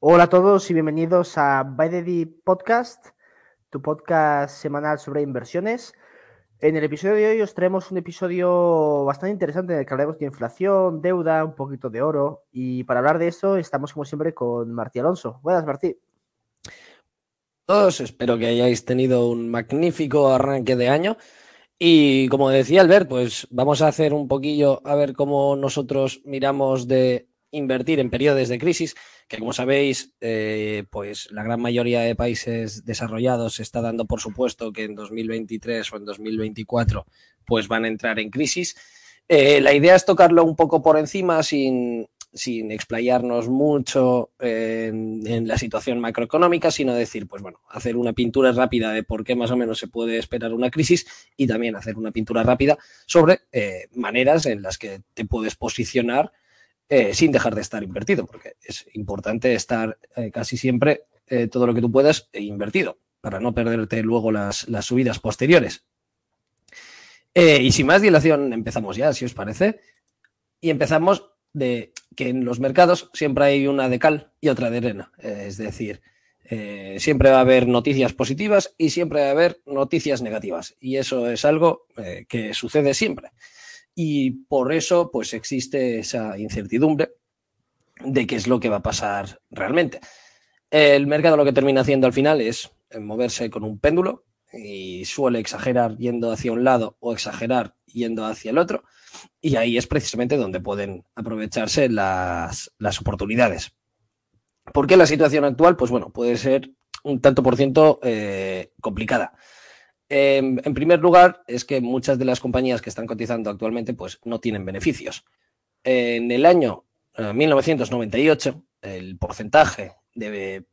Hola a todos y bienvenidos a By Podcast, tu podcast semanal sobre inversiones. En el episodio de hoy os traemos un episodio bastante interesante en el que hablaremos de inflación, deuda, un poquito de oro. Y para hablar de eso estamos como siempre con Martí Alonso. Buenas, Martí. Todos, espero que hayáis tenido un magnífico arranque de año. Y como decía Albert, pues vamos a hacer un poquillo a ver cómo nosotros miramos de invertir en periodos de crisis, que como sabéis, eh, pues la gran mayoría de países desarrollados está dando por supuesto que en 2023 o en 2024 pues van a entrar en crisis. Eh, la idea es tocarlo un poco por encima sin, sin explayarnos mucho en, en, la situación macroeconómica, sino decir, pues bueno, hacer una pintura rápida de por qué más o menos se puede esperar una crisis y también hacer una pintura rápida sobre eh, maneras en las que te puedes posicionar eh, sin dejar de estar invertido, porque es importante estar eh, casi siempre eh, todo lo que tú puedas invertido para no perderte luego las, las subidas posteriores. y sin más dilación, empezamos ya, si os parece. Y empezamos de que en los mercados siempre hay una de cal y otra de arena. es decir, siempre va a haber noticias positivas y siempre va a haber noticias negativas. Y eso es algo que sucede siempre y por eso pues existe esa incertidumbre de qué es lo que va a pasar realmente. El mercado lo que termina haciendo al final es moverse con un péndulo y suele exagerar yendo hacia un lado o exagerar yendo hacia el otro y ahí es precisamente donde pueden aprovecharse las, las oportunidades. ¿Por qué la situación actual? Pues bueno, puede ser un tanto por ciento eh, complicada. Eh, en primer lugar, es que muchas de las compañías que están cotizando actualmente pues, no tienen beneficios. En el año eh, 1998, el porcentaje de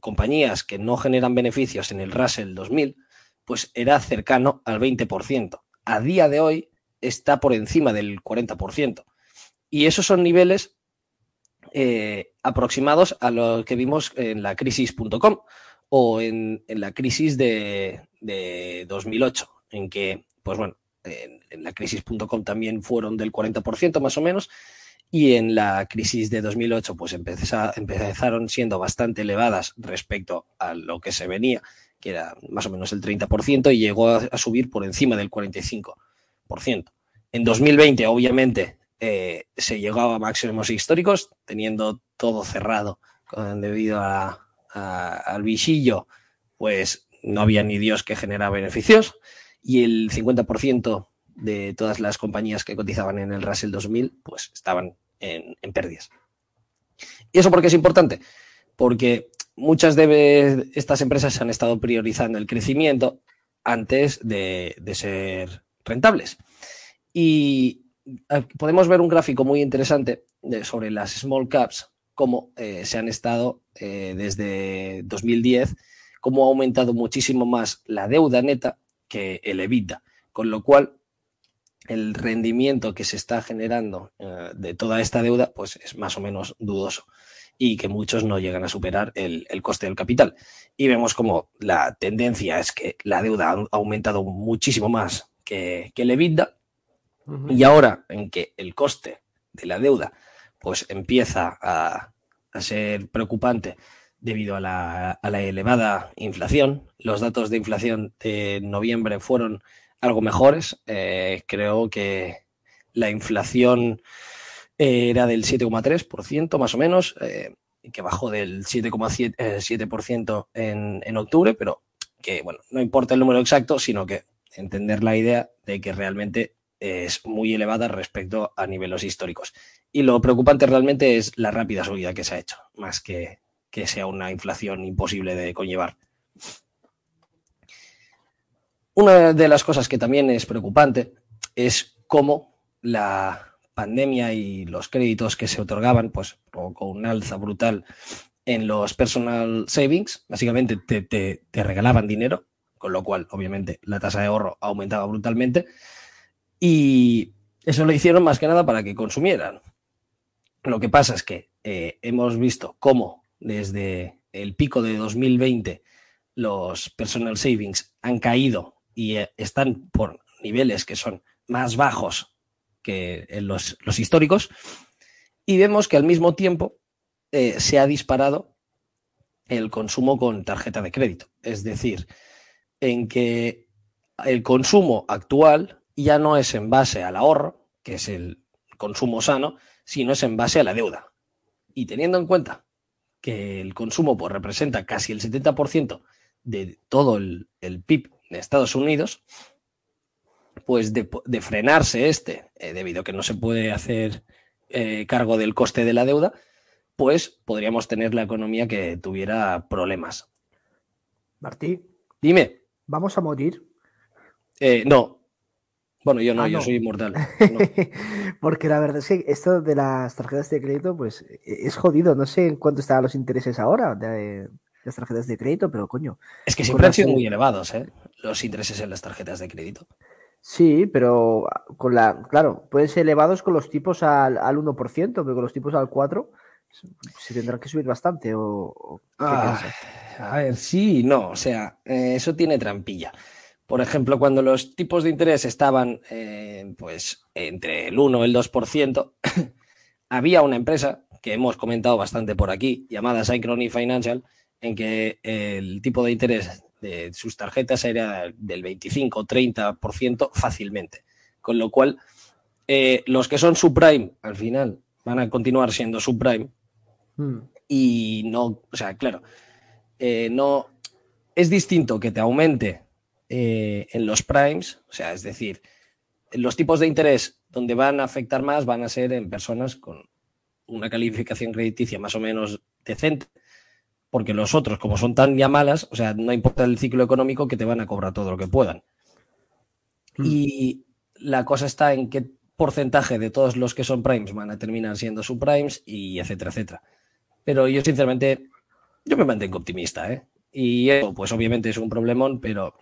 compañías que no generan beneficios en el Russell 2000 pues era cercano al 20%. A día de hoy está por encima del 40%. Y esos son niveles eh, aproximados a lo que vimos en la crisis.com o en, en la crisis de, de 2008, en que, pues bueno, en, en la crisis.com también fueron del 40% más o menos, y en la crisis de 2008 pues empezó, empezaron siendo bastante elevadas respecto a lo que se venía, que era más o menos el 30%, y llegó a, subir por encima del 45%. En 2020, obviamente, eh, se llegó a máximos históricos, teniendo todo cerrado debido a, al bichillo, pues no había ni Dios que genera beneficios y el 50% de todas las compañías que cotizaban en el Russell 2000 pues estaban en, pérdidas. ¿Y eso por qué es importante? Porque muchas de estas empresas han estado priorizando el crecimiento antes de, ser rentables. Y eh, podemos ver un gráfico muy interesante de, sobre las small caps, cómo eh, se han estado eh, desde 2010 cómo ha aumentado muchísimo más la deuda neta que el EBITDA, con lo cual el rendimiento que se está generando eh, de toda esta deuda pues es más o menos dudoso y que muchos no llegan a superar el, el coste del capital. Y vemos como la tendencia es que la deuda ha aumentado muchísimo más que, que el EBITDA uh -huh. y ahora en que el coste de la deuda pues empieza a, a ser preocupante debido a la, a la, elevada inflación. Los datos de inflación de noviembre fueron algo mejores. Eh, creo que la inflación era del 7,3% más o menos, eh, que bajó del 7,7% eh, en, en octubre, pero que bueno, no importa el número exacto, sino que entender la idea de que realmente es muy elevada respecto a niveles históricos. Y lo preocupante realmente es la rápida subida que se ha hecho, más que que sea una inflación imposible de conllevar. Una de las cosas que también es preocupante es cómo la pandemia y los créditos que se otorgaban, pues provocó un alza brutal en los personal savings, básicamente te, regalaban dinero, con lo cual, obviamente, la tasa de ahorro aumentaba brutalmente. Y eso lo hicieron más que nada para que consumieran. Lo que pasa es que eh, hemos visto cómo desde el pico de 2020 los personal savings han caído y eh, están por niveles que son más bajos que en los, históricos. Y vemos que al mismo tiempo eh, se ha disparado el consumo con tarjeta de crédito. Es decir, en que el consumo actual ya no es en base al ahorro, que es el consumo sano, sino es en base a la deuda. Y teniendo en cuenta que el consumo pues, representa casi el 70% de todo el, PIB de Estados Unidos, pues de, frenarse este, eh, debido a que no se puede hacer eh, cargo del coste de la deuda, pues podríamos tener la economía que tuviera problemas. Martí. Dime. ¿Vamos a morir? Eh, no. Bueno, yo no, ah, yo soy inmortal. Porque la verdad es que esto de las tarjetas de crédito, pues e-, es jodido. No sé en cuánto están los intereses ahora de, las tarjetas de crédito, pero coño. Es que siempre han sido muy elevados, ¿eh? Los intereses en las tarjetas de crédito. Sí, pero con la, claro, pueden ser elevados con los tipos al, al 1%, pero con los tipos al 4% se tendrán que subir bastante. O, ah, a ver, sí, no, o sea, eh, eso tiene trampilla. Por ejemplo, cuando los tipos de interés estaban eh, pues entre el 1 y el 2%, había una empresa que hemos comentado bastante por aquí, llamada Synchrony Financial, en que el tipo de interés de sus tarjetas era del 25-30% fácilmente. Con lo cual, eh, los que son subprime, al final, van a continuar siendo subprime. Hmm. Y no, o sea, claro, eh, no es distinto que te aumente eh, en los primes, o sea, es decir, los tipos de interés donde van a afectar más van a ser en personas con una calificación crediticia más o menos decente, porque los otros, como son tan ya malas, o sea, no importa el ciclo económico que te van a cobrar todo lo que puedan. Mm. Y la cosa está en qué porcentaje de todos los que son primes van a terminar siendo subprimes y etcétera, etcétera. Pero yo sinceramente, yo me mantengo optimista, ¿eh? Y eso, pues obviamente es un problemón, pero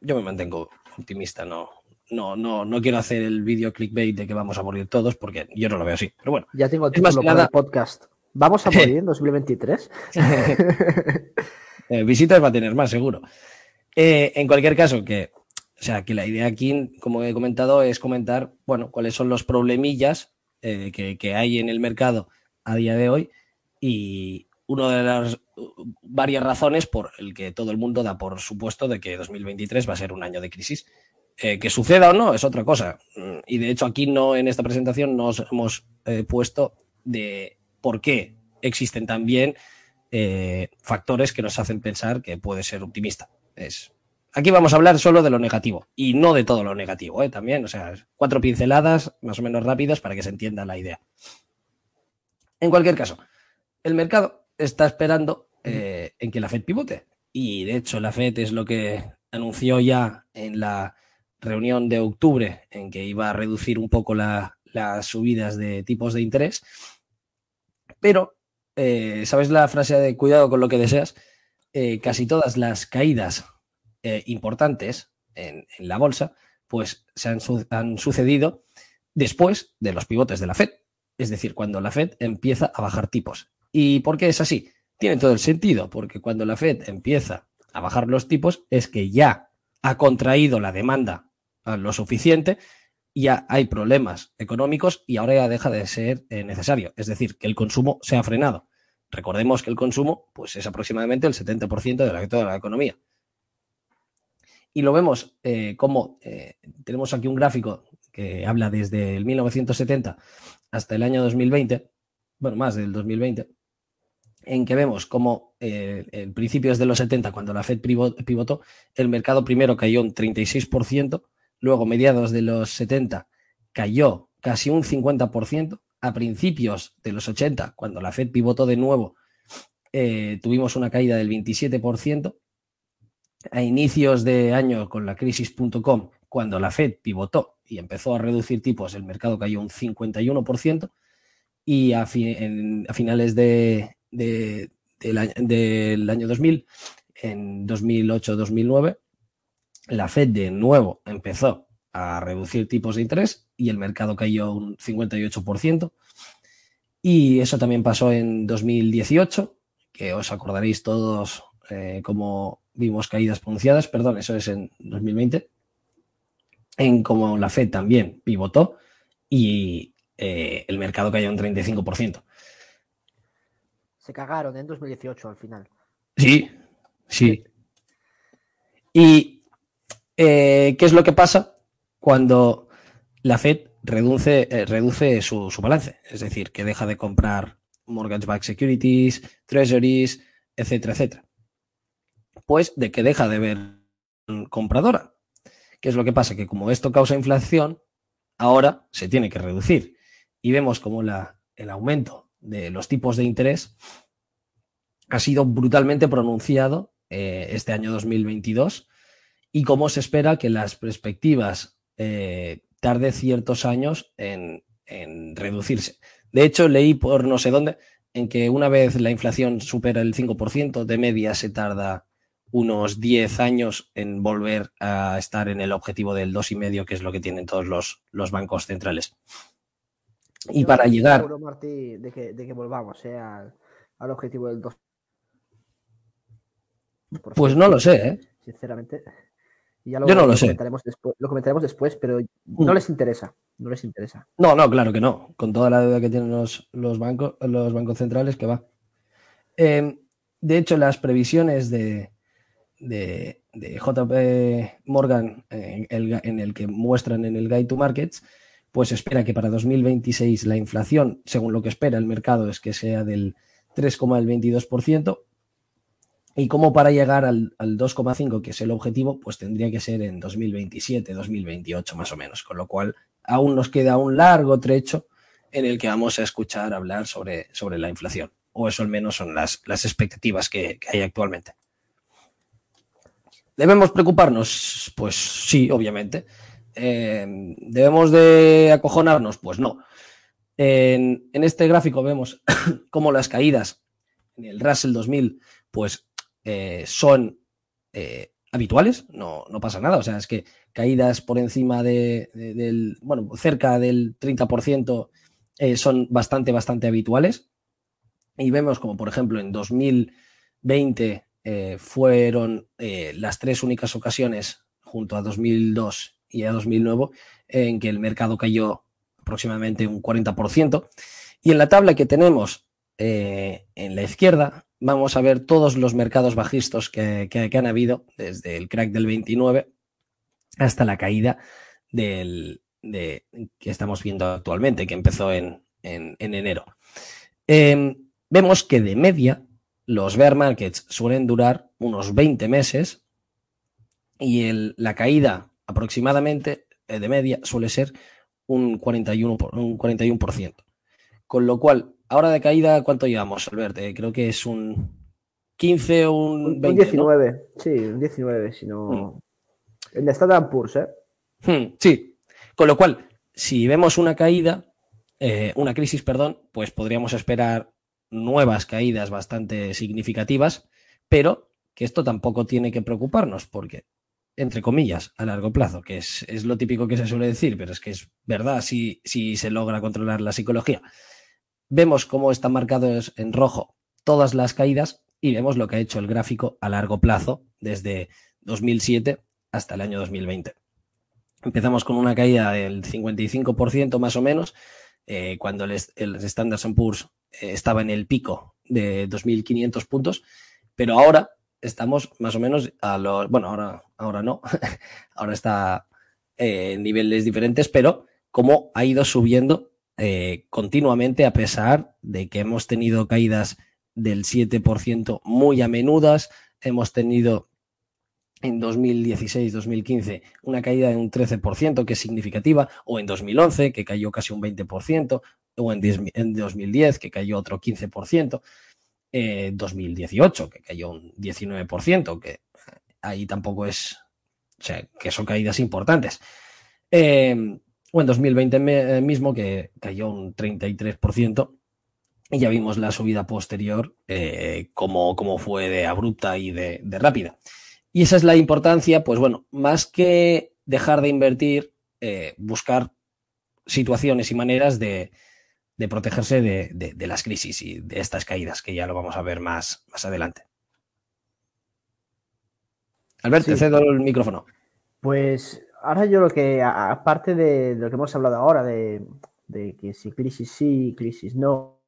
yo me mantengo optimista, no, no, no, no quiero hacer el vídeo clickbait de que vamos a morir todos, porque yo no lo veo así. Pero bueno. Ya tengo el título para el podcast. ¿Vamos a morir en 2023? Eh, visitas va a tener más, seguro. Eh, en cualquier caso, que, o sea, que la idea aquí, como he comentado, es comentar, bueno, cuáles son los problemillas eh, que, que, hay en el mercado a día de hoy y una de las varias razones por el que todo el mundo da por supuesto de que 2023 va a ser un año de crisis. que suceda o no es otra cosa. Mm, y de hecho aquí no en esta presentación nos hemos puesto de por qué existen también eh, factores que nos hacen pensar que puede ser optimista. Es, aquí vamos a hablar solo de lo negativo y no de todo lo negativo, ¿eh? también, o sea, cuatro pinceladas más o menos rápidas para que se entienda la idea. En cualquier caso, el mercado está esperando eh, en que la Fed pivote y de hecho la Fed es lo que anunció ya en la reunión de octubre en que iba a reducir un poco las subidas de tipos de interés pero, eh, ¿sabes la frase de cuidado con lo que deseas? Eh, casi todas las caídas eh, importantes en, la bolsa, pues se han, han sucedido después de los pivotes de la Fed. Es decir, cuando la Fed empieza a bajar tipos. ¿Y por qué es así? Tiene todo el sentido, porque cuando la Fed empieza a bajar los tipos es que ya ha contraído la demanda lo suficiente ya hay problemas económicos y ahora ya deja de ser eh, necesario. Es decir, que el consumo se ha frenado. Recordemos que el consumo pues, es aproximadamente el 70% de, la, toda la economía. Y lo vemos eh, como eh, tenemos aquí un gráfico que habla desde el 1970 hasta el año 2020, bueno, más del 2020, en que vemos como en principios de los 70, cuando la Fed pivotó, el mercado primero cayó un 36%, Luego, mediados de los 70, cayó casi un 50%. A principios de los 80, cuando la Fed pivotó de nuevo, eh, tuvimos una caída del 27%. A inicios de año con la crisis.com, cuando la Fed pivotó y empezó a reducir tipos, el mercado cayó un 51%. Y a, finales de, del año 2000, en 2008-2009, la Fed de nuevo empezó a reducir tipos de interés y el mercado cayó un 58%. Y eso también pasó en 2018, que os acordaréis todos eh, como vimos caídas pronunciadas, perdón, eso es en 2020, en como la Fed también pivotó y eh, el mercado cayó un 35%. Se cagaron en 2018 al final. Sí, sí. ¿Y eh, qué es lo que pasa cuando la Fed reduce, eh, reduce su, su, balance? Es decir, que deja de comprar mortgage-backed securities, treasuries, etcétera, etcétera. Pues de que deja de ver compradora. ¿Qué es lo que pasa? Que como esto causa inflación, ahora se tiene que reducir. Y vemos como la, el aumento de los tipos de interés ha sido brutalmente pronunciado eh, este año 2022 y cómo se espera que las perspectivas eh, tarde ciertos años en, en, reducirse. De hecho, leí por no sé dónde en que una vez la inflación supera el 5%, de media se tarda unos 10 años en volver a estar en el objetivo del 2,5, que es lo que tienen todos los, los bancos centrales. Y Yo para llegar... seguro, Martí, de que, de que volvamos eh, al, al objetivo del 2. Por Pues fin, no lo sé, ¿eh? Sinceramente. Ya Yo no lo sé. Comentaremos después, lo comentaremos después, pero no Mm. les interesa. No les interesa. No, no, claro que no. Con toda la deuda que tienen los, los bancos, los bancos centrales, que va. Eh, de hecho, las previsiones de, de, de JP Morgan en el, en el que muestran en el Guide to Markets, pues espera que para 2026 la inflación, según lo que espera el mercado, es que sea del 3,22%. Y como para llegar al, al 2,5, que es el objetivo, pues tendría que ser en 2027, 2028 más o menos. Con lo cual, aún nos queda un largo trecho en el que vamos a escuchar hablar sobre, sobre la inflación. O eso al menos son las, las expectativas que, que hay actualmente. ¿Debemos preocuparnos? Pues sí, obviamente. Eh, ¿Debemos de acojonarnos? Pues no. En, este gráfico vemos cómo las caídas en el Russell 2000 pues eh, son eh, habituales, no, no, pasa nada. O sea, es que caídas por encima de, de del, bueno, cerca del 30% eh, son bastante, bastante habituales. Y vemos como, por ejemplo, en 2020 eh, fueron las tres únicas ocasiones, junto a 2002 y a 2009, en que el mercado cayó aproximadamente un 40%. Y en la tabla que tenemos eh, en la izquierda, vamos a ver todos los mercados bajistas que, que, han habido desde el crack del 29 hasta la caída del, de, que estamos viendo actualmente, que empezó en, en, en enero. Eh, vemos que de media los bear markets suelen durar unos 20 meses y el, la caída aproximadamente eh, de media suele ser un 41%, un 41%. Con lo cual, ahora de caída, ¿cuánto llevamos, Albert? Eh, creo que es un 15 o un 20. Un 19, ¿no? sí, un 19, si no. Hmm. El Standard Poor's, ¿eh? Hmm, sí. Con lo cual, si vemos una caída, eh, una crisis, perdón, pues podríamos esperar nuevas caídas bastante significativas, pero que esto tampoco tiene que preocuparnos, porque, entre comillas, a largo plazo, que es, es lo típico que se suele decir, pero es que es verdad si, si se logra controlar la psicología. Vemos cómo están marcados en rojo todas las caídas y vemos lo que ha hecho el gráfico a largo plazo desde 2007 hasta el año 2020. Empezamos con una caída del 55% más o menos, eh, cuando el, el Standard Poor's eh, estaba en el pico de 2.500 puntos, pero ahora estamos más o menos a los, bueno, ahora, ahora no, ahora está en niveles diferentes, pero como ha ido subiendo eh, continuamente a pesar de que hemos tenido caídas del 7% muy a menudas, hemos tenido en 2016-2015 una caída de un 13%, que es significativa, o en 2011, que cayó casi un 20%, o en, 10, en 2010, que cayó otro 15%, eh, 2018, que cayó un 19%, que ahí tampoco es, o sea, que son caídas importantes. Eh, o en 2020 mismo, que cayó un 33%, y ya vimos la subida posterior, eh, como, fue de abrupta y de, rápida. Y esa es la importancia, pues bueno, más que dejar de invertir, eh, buscar situaciones y maneras de, protegerse de, las crisis y de estas caídas, que ya lo vamos a ver más, más adelante. Albert, te cedo el micrófono. Pues ahora yo lo que, aparte de, lo que hemos hablado ahora, de, que si crisis sí, crisis no,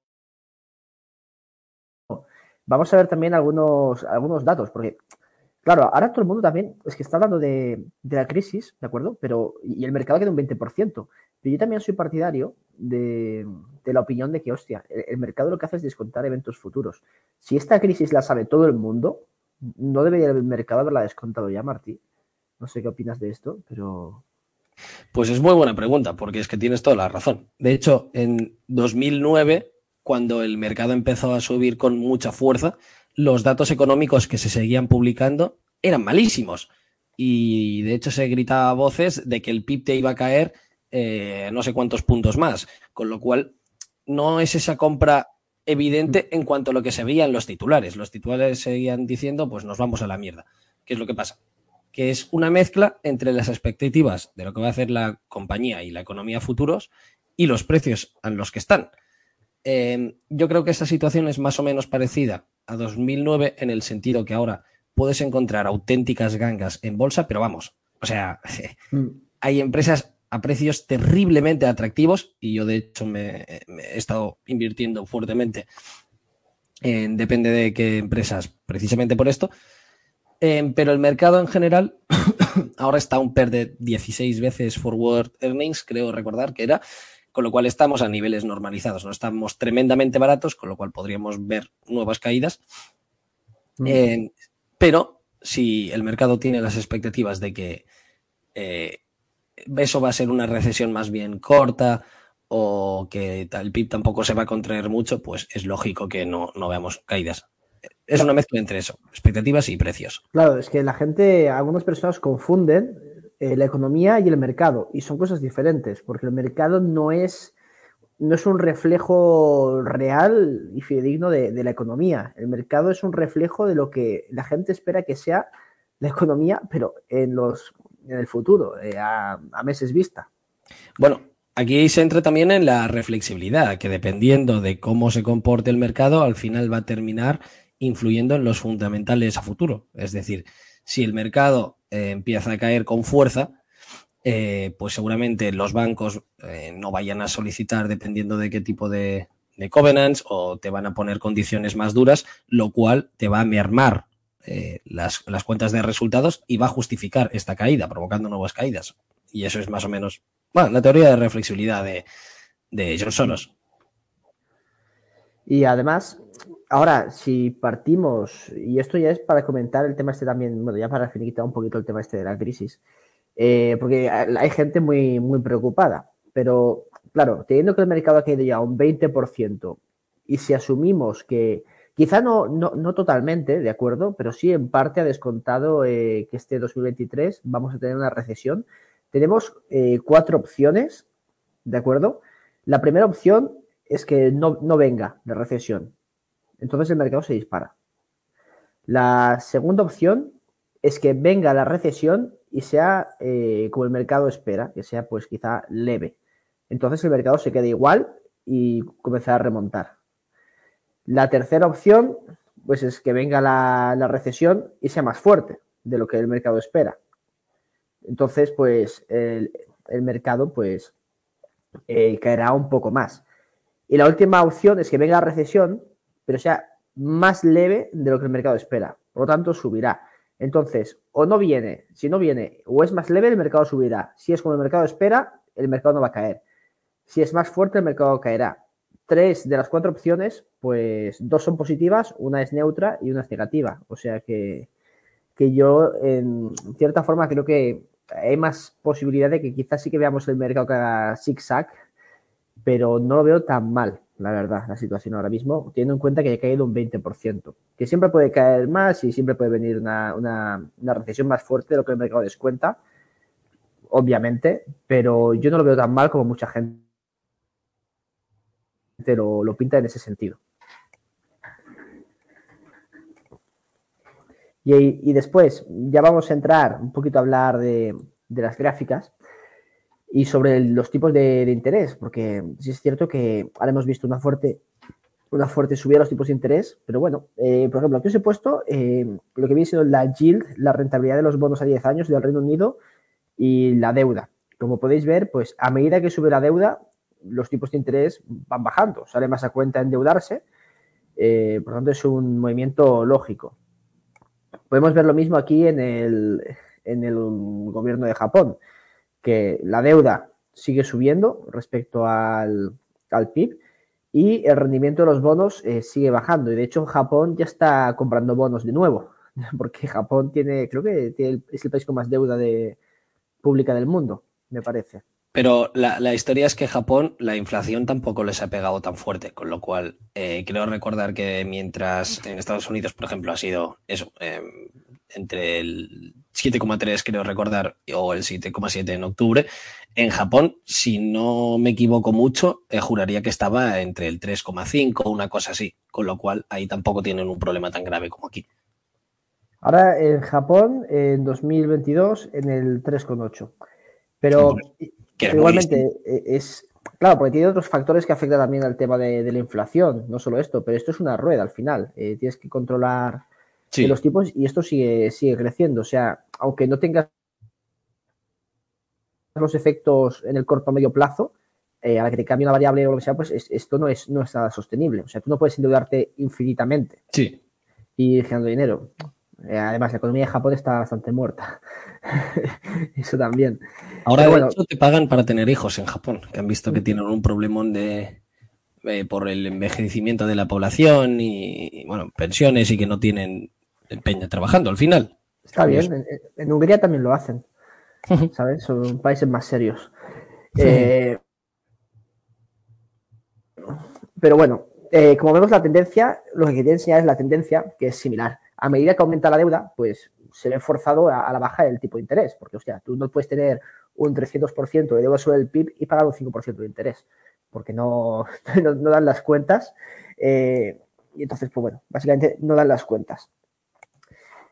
vamos a ver también algunos, algunos datos, porque, claro, ahora todo el mundo también es que está hablando de, la crisis, ¿de acuerdo? Pero, y el mercado queda un 20%. Pero yo también soy partidario de, la opinión de que, hostia, el, mercado lo que hace es descontar eventos futuros. Si esta crisis la sabe todo el mundo, ¿no debería el mercado haberla descontado ya, Martí? No sé qué opinas de esto, pero... Pues es muy buena pregunta, porque es que tienes toda la razón. De hecho, en 2009 cuando el mercado empezó a subir con mucha fuerza, los datos económicos que se seguían publicando eran malísimos. Y de hecho se gritaba a voces de que el PIB te iba a caer eh, no sé cuántos puntos más. Con lo cual, no es esa compra evidente en cuanto a lo que se veía en los titulares. Los titulares seguían diciendo, pues nos vamos a la mierda. ¿Qué es lo que pasa? Que es una mezcla entre las expectativas de lo que va a hacer la compañía y la economía futuros y los precios en los que están. Em, yo creo que esta situación es más o menos parecida a 2009 en el sentido que ahora puedes encontrar auténticas gangas en bolsa, pero vamos, o sea, mm. hay empresas a precios terriblemente atractivos y yo de hecho me, he estado invirtiendo fuertemente en depende de qué empresas precisamente por esto. Pero el mercado en general ahora está un PER de 16 veces forward earnings, creo recordar que era, con lo cual estamos a niveles normalizados, no estamos tremendamente baratos, con lo cual podríamos ver nuevas caídas. Mm. Eh, pero si el mercado tiene las expectativas de que eh, eso va a ser una recesión más bien corta o que el PIB tampoco se va a contraer mucho, pues es lógico que no, no veamos caídas. Es una mezcla entre eso, expectativas y precios. Claro, es que la gente, algunas personas confunden eh, la economía y el mercado. Y son cosas diferentes, porque el mercado no es, no es un reflejo real y fidedigno de, la economía. El mercado es un reflejo de lo que la gente espera que sea la economía, pero en, los, en el futuro, eh, a, meses vista. Bueno, Aquí se entra también en la reflexibilidad, que dependiendo de cómo se comporte el mercado, al final va a terminar influyendo en los fundamentales a futuro. Es decir, si el mercado eh, empieza a caer con fuerza, eh, pues seguramente los bancos no vayan a solicitar dependiendo de qué tipo de, covenants o te van a poner condiciones más duras, lo cual te va a mermar las, cuentas de resultados y va a justificar esta caída, provocando nuevas caídas. Y eso es más o menos, la teoría de reflexibilidad de, de George Soros. Y además, ahora, si partimos, y esto ya es para comentar el tema este también, bueno, ya para finiquitar un poquito el tema este de la crisis, eh, porque hay gente muy, muy preocupada, pero claro, teniendo que el mercado ha caído ya un 20%, y si asumimos que quizá no, no, totalmente, ¿de acuerdo? Pero sí en parte ha descontado eh, que este 2023 vamos a tener una recesión, tenemos eh, cuatro opciones, ¿de acuerdo? La primera opción es que no, no venga de recesión, entonces el mercado se dispara. La segunda opción es que venga la recesión y sea eh, como el mercado espera, que sea pues quizá leve. Entonces el mercado se queda igual y comenzará a remontar. La tercera opción pues es que venga la, recesión y sea más fuerte de lo que el mercado espera. Entonces pues el, mercado pues eh, caerá un poco más. Y la última opción es que venga la recesión pero sea más leve de lo que el mercado espera. Por lo tanto, subirá. Entonces, o no viene, si no viene, o es más leve, el mercado subirá. Si es como el mercado espera, el mercado no va a caer. Si es más fuerte, el mercado caerá. Tres de las cuatro opciones, pues dos son positivas, una es neutra y una es negativa. O sea que, que yo, en cierta forma, creo que hay más posibilidad de que quizás sí que veamos el mercado que haga zigzag, pero no lo veo tan mal la verdad, la situación ahora mismo, teniendo en cuenta que ha caído un 20%, que siempre puede caer más y siempre puede venir una, una, recesión más fuerte de lo que el mercado descuenta, obviamente, pero yo no lo veo tan mal como mucha gente. Lo, lo pinta en ese sentido. Y, después ya vamos a entrar un poquito a hablar de, las gráficas y sobre los tipos de, interés, porque sí es cierto que ahora hemos visto una fuerte, una fuerte subida a los tipos de interés, pero bueno, eh, por ejemplo, aquí os he puesto eh, lo que viene siendo la yield, la rentabilidad de los bonos a 10 años del Reino Unido y la deuda. Como podéis ver, pues a medida que sube la deuda, los tipos de interés van bajando, sale más a cuenta endeudarse, eh, por lo tanto es un movimiento lógico. Podemos ver lo mismo aquí en el, en el gobierno de Japón, que la deuda sigue subiendo respecto al, al PIB y el rendimiento de los bonos eh, sigue bajando. Y de hecho Japón ya está comprando bonos de nuevo, porque Japón tiene, creo que es el país con más deuda de, pública del mundo, me parece. Pero la, historia es que Japón, la inflación tampoco les ha pegado tan fuerte, con lo cual eh, creo recordar que mientras en Estados Unidos, por ejemplo, ha sido eso, em, entre el 7,3 creo recordar o el 7,7 en octubre, en Japón, si no me equivoco mucho, eh, juraría que estaba entre el 3,5, una cosa así, con lo cual ahí tampoco tienen un problema tan grave como aquí. Ahora en Japón, en 2022, en el 3,8. Pero igualmente eh, es, claro, porque tiene otros factores que afectan también al tema de, la inflación, no solo esto, pero esto es una rueda al final. Eh, tienes que controlar los tipos y esto sigue, sigue creciendo. O sea, aunque no tengas los efectos en el corto o medio plazo, eh, a la que te cambie una variable o lo que sea, pues esto no es, no es nada sostenible. O sea, tú no puedes endeudarte infinitamente sí. y generando dinero. Además, la economía de Japón está bastante muerta. Eso también. Ahora, de hecho, te pagan para tener hijos en Japón, que han visto que tienen un problemón de eh, por el envejecimiento de la población y, bueno, pensiones y que no tienen empeño trabajando al final. Está bien, en, Hungría también lo hacen, ¿sabes? Son países más serios. Eh, pero bueno, eh, como vemos la tendencia, lo que quería enseñar es la tendencia, que es similar. A medida que aumenta la deuda, pues se ve forzado a, la baja del tipo de interés, porque, hostia, tú no puedes tener un 300% de deuda sobre el PIB y pagar un 5% de interés, porque no, no, dan las cuentas. Eh, y entonces, pues bueno, básicamente no dan las cuentas.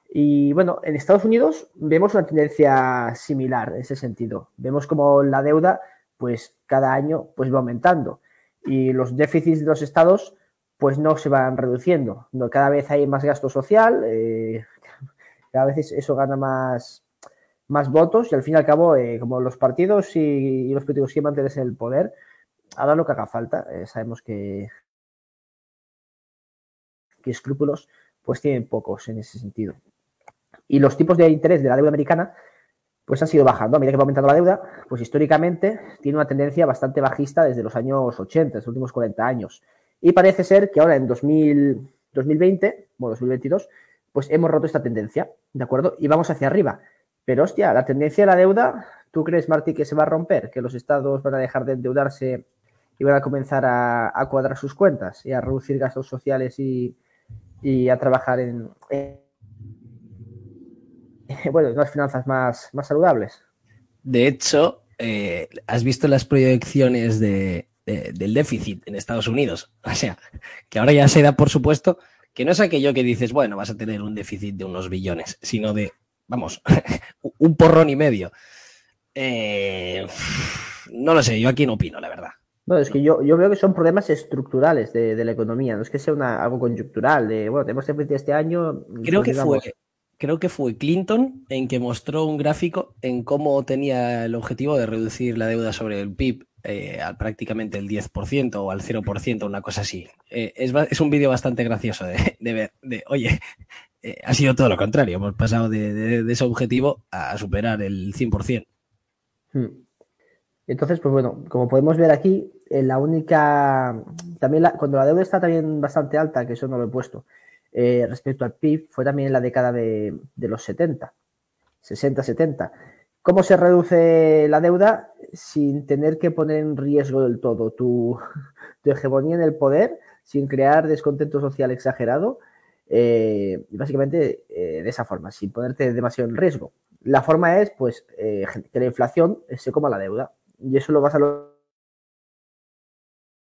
Y bueno, en Estados Unidos vemos una tendencia similar en ese sentido. Vemos como la deuda, pues cada año, pues va aumentando. Y los déficits de los estados, pues no se van reduciendo. Cada vez hay más gasto social, eh, a veces eso gana más, más votos y al fin y al cabo, eh, como los partidos y, los políticos quieren mantenerse en el poder, haga lo que haga falta. Eh, sabemos que, que escrúpulos pues tienen pocos en ese sentido. Y los tipos de interés de la deuda americana pues han sido bajando. A medida que va aumentando la deuda, pues históricamente tiene una tendencia bastante bajista desde los años 80, los últimos 40 años. Y parece ser que ahora en 2000, 2020, bueno, 2022, pues hemos roto esta tendencia, ¿de acuerdo? Y vamos hacia arriba. Pero hostia, la tendencia de la deuda, ¿tú crees, Martí, que se va a romper? ¿Que los estados van a dejar de endeudarse y van a comenzar a, cuadrar sus cuentas y a reducir gastos sociales y, a trabajar en, bueno, unas finanzas más, más saludables? De hecho, eh, ¿has visto las proyecciones del déficit en Estados Unidos? O sea, que ahora ya se da por supuesto que no es aquello que dices, bueno, vas a tener un déficit de unos billones, sino de, vamos, un porrón y medio. Eh, no lo sé, yo aquí no opino, la verdad. No, es que yo, yo veo que son problemas estructurales de, la economía, no es que sea una, algo coyuntural, de, bueno, tenemos déficit este año. Creo que fue creo que fue Clinton en que mostró un gráfico en cómo tenía el objetivo de reducir la deuda sobre el PIB eh, al prácticamente el 10% o al 0%, una cosa así. Eh, es, un vídeo bastante gracioso de, ver, de, oye, eh, ha sido todo lo contrario, hemos pasado de, ese objetivo a superar el 100%. Hmm. Entonces, pues bueno, como podemos ver aquí, la única, también cuando la deuda está también bastante alta, que eso no lo he puesto, respecto al PIB, fue también en la década de, de los 70, 60, 70 ¿Cómo se reduce la deuda sin tener que poner en riesgo del todo tu, hegemonía en el poder, sin crear descontento social exagerado? Eh, básicamente eh, de esa forma, sin ponerte demasiado en riesgo. La forma es, pues, eh, que la inflación se coma la deuda. Y eso lo vas a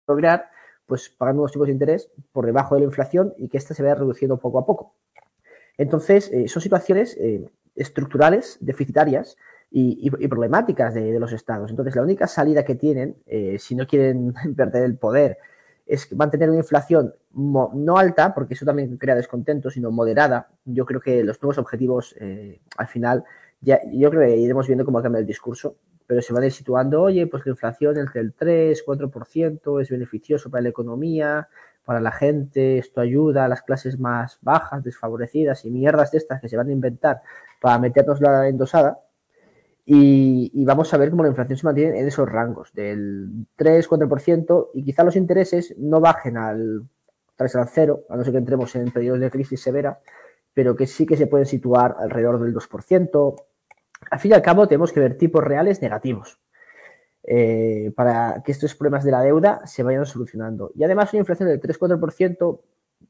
lograr, pues pagando unos tipos de interés por debajo de la inflación y que ésta se vaya reduciendo poco a poco. Entonces, eh, son situaciones estructurales, deficitarias y, problemáticas de, los estados. Entonces, la única salida que tienen, eh, si no quieren perder el poder, es mantener una inflación no alta, porque eso también crea descontento, sino moderada. Yo creo que los nuevos objetivos, al final, yo creo que iremos viendo cómo cambia el discurso, pero se van a ir situando, oye, pues la inflación entre el 3, 4% es beneficioso para la economía, para la gente, esto ayuda a las clases más bajas, desfavorecidas y mierdas de estas que se van a inventar para meternos la endosada. Y, vamos a ver cómo la inflación se mantiene en esos rangos, del 3-4%, y quizá los intereses no bajen al, al cero, a no ser que entremos en periodos de crisis severa, pero que sí que se pueden situar alrededor del 2%. Al fin y al cabo, tenemos que ver tipos reales negativos. Eh, para que estos problemas de la deuda se vayan solucionando. Y además una inflación del 3-4%,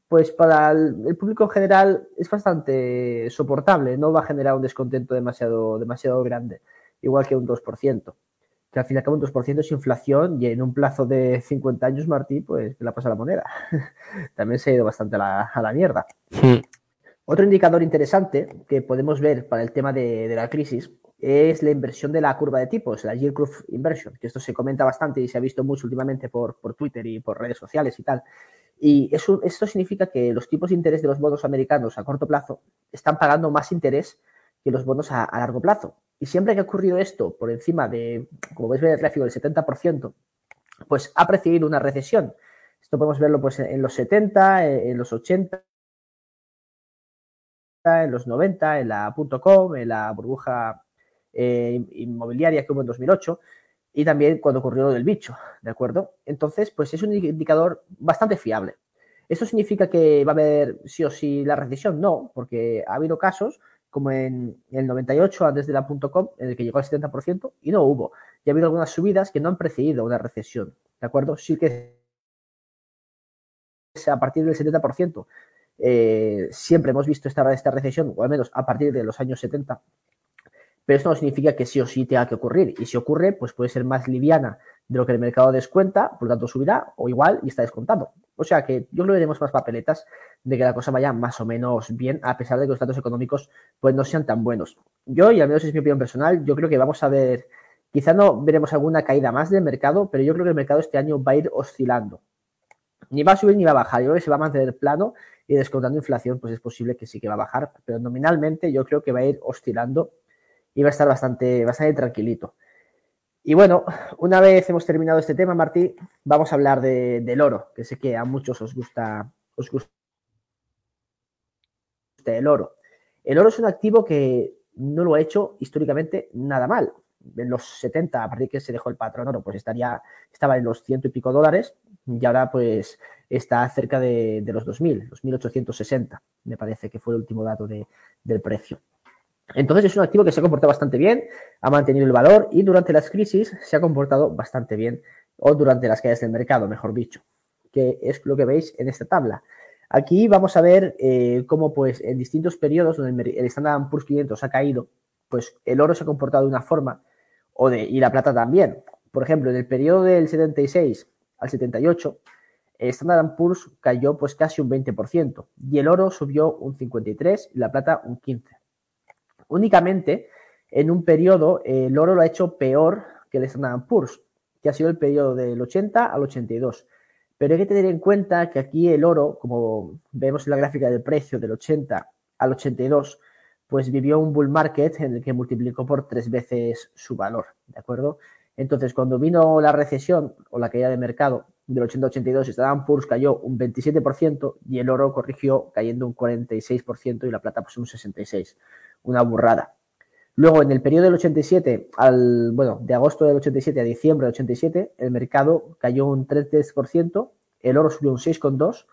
pues para el, público en general es bastante soportable, no va a generar un descontento demasiado, demasiado grande, igual que un 2%. Que al fin y al cabo un 2% es inflación y en un plazo de 50 años, Martí, pues que la pasa la moneda. También se ha ido bastante a la, mierda. Hmm. Otro indicador interesante que podemos ver para el tema de la crisis es la inversión de la curva de tipos, la yield curve inversion, que esto se comenta bastante y se ha visto mucho últimamente por, Twitter y por redes sociales y tal. Y eso, esto significa que los tipos de interés de los bonos americanos a corto plazo están pagando más interés que los bonos a, largo plazo. Y siempre que ha ocurrido esto por encima de, como veis en el gráfico, del 70%, pues ha precedido una recesión. Esto podemos verlo pues, en los 70, en los 80, en los 90, en la .com, en la burbuja eh, inmobiliaria que hubo en 2008 y también cuando ocurrió lo del bicho, ¿de acuerdo? Entonces, pues es un indicador bastante fiable. ¿Esto significa que va a haber sí o sí la recesión? No, porque ha habido casos como en el 98 antes de la .com en el que llegó al 70% y no hubo. Y ha habido algunas subidas que no han precedido una recesión, ¿de acuerdo? Sí que a partir del 70%. Eh, siempre hemos visto esta, esta recesión, o al menos a partir de los años 70, pero esto no significa que sí o sí tenga que ocurrir. Y si ocurre, pues puede ser más liviana de lo que el mercado descuenta, por lo tanto subirá o igual y está descontando. O sea que yo creo que veremos más papeletas de que la cosa vaya más o menos bien, a pesar de que los datos económicos pues no sean tan buenos. Yo, y al menos es mi opinión personal, yo creo que vamos a ver, quizá no veremos alguna caída más del mercado, pero yo creo que el mercado este año va a ir oscilando. Ni va a subir ni va a bajar, yo creo que se va a mantener plano y descontando inflación, pues es posible que sí que va a bajar, pero nominalmente yo creo que va a ir oscilando va a estar bastante, bastante tranquilito. Y bueno, una vez hemos terminado este tema, Martí, vamos a hablar del oro, que sé que a muchos os gusta, os gusta el oro. El oro es un activo que no lo ha hecho históricamente nada mal. En los 70, a partir de que se dejó el patrón oro, pues estaría, estaba en los ciento y pico dólares y ahora pues está cerca de, los 2000, 2860, me parece que fue el último dato del precio. Entonces es un activo que se ha comportado bastante bien, ha mantenido el valor y durante las crisis se ha comportado bastante bien, o durante las caídas del mercado, mejor dicho, que es lo que veis en esta tabla. Aquí vamos a ver eh, cómo pues en distintos periodos donde el Standard Poor's 500 ha caído, pues el oro se ha comportado de una forma o de, y la plata también. Por ejemplo, en el periodo del 76 al 78, el Standard Poor's cayó pues casi un 20% y el oro subió un 53 y la plata un 15. Únicamente en un periodo el oro lo ha hecho peor que el Standard Poor's, que ha sido el periodo del 80 al 82. Pero hay que tener en cuenta que aquí el oro, como vemos en la gráfica del precio del 80 al 82, pues vivió un bull market en el que multiplicó por tres veces su valor, ¿de acuerdo? Entonces, cuando vino la recesión o la caída de mercado del 80 82, Standard Poor's cayó un 27% y el oro corrigió cayendo un 46% y la plata pues un 66% una burrada. Luego, en el periodo del 87 al, bueno, de agosto del 87 a diciembre del 87, el mercado cayó un 3%, el oro subió un 6,2%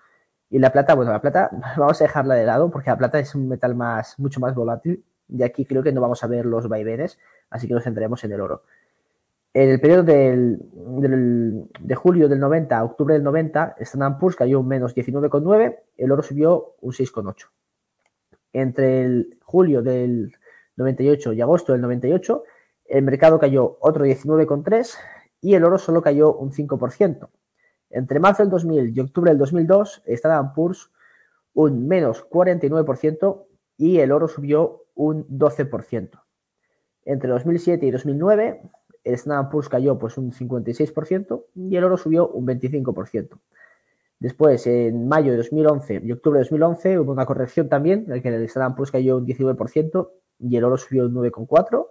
y la plata, bueno, la plata vamos a dejarla de lado porque la plata es un metal más, mucho más volátil y aquí creo que no vamos a ver los vaivenes, así que nos centraremos en el oro. En el periodo del, de julio del 90 a octubre del 90, Standard Poor's cayó un menos 19,9, el oro subió un 6,8 entre el julio del 98 y agosto del 98, el mercado cayó otro 19,3 y el oro solo cayó un 5%. Entre marzo del 2000 y octubre del 2002, Standard Poor's un menos 49% y el oro subió un 12%. Entre 2007 y 2009, el Standard Poor's cayó pues un 56% y el oro subió un 25%. Después, en mayo de 2011 y octubre de 2011, hubo una corrección también, en la que el Standard Poor's cayó un 19% y el oro subió un 9,4%.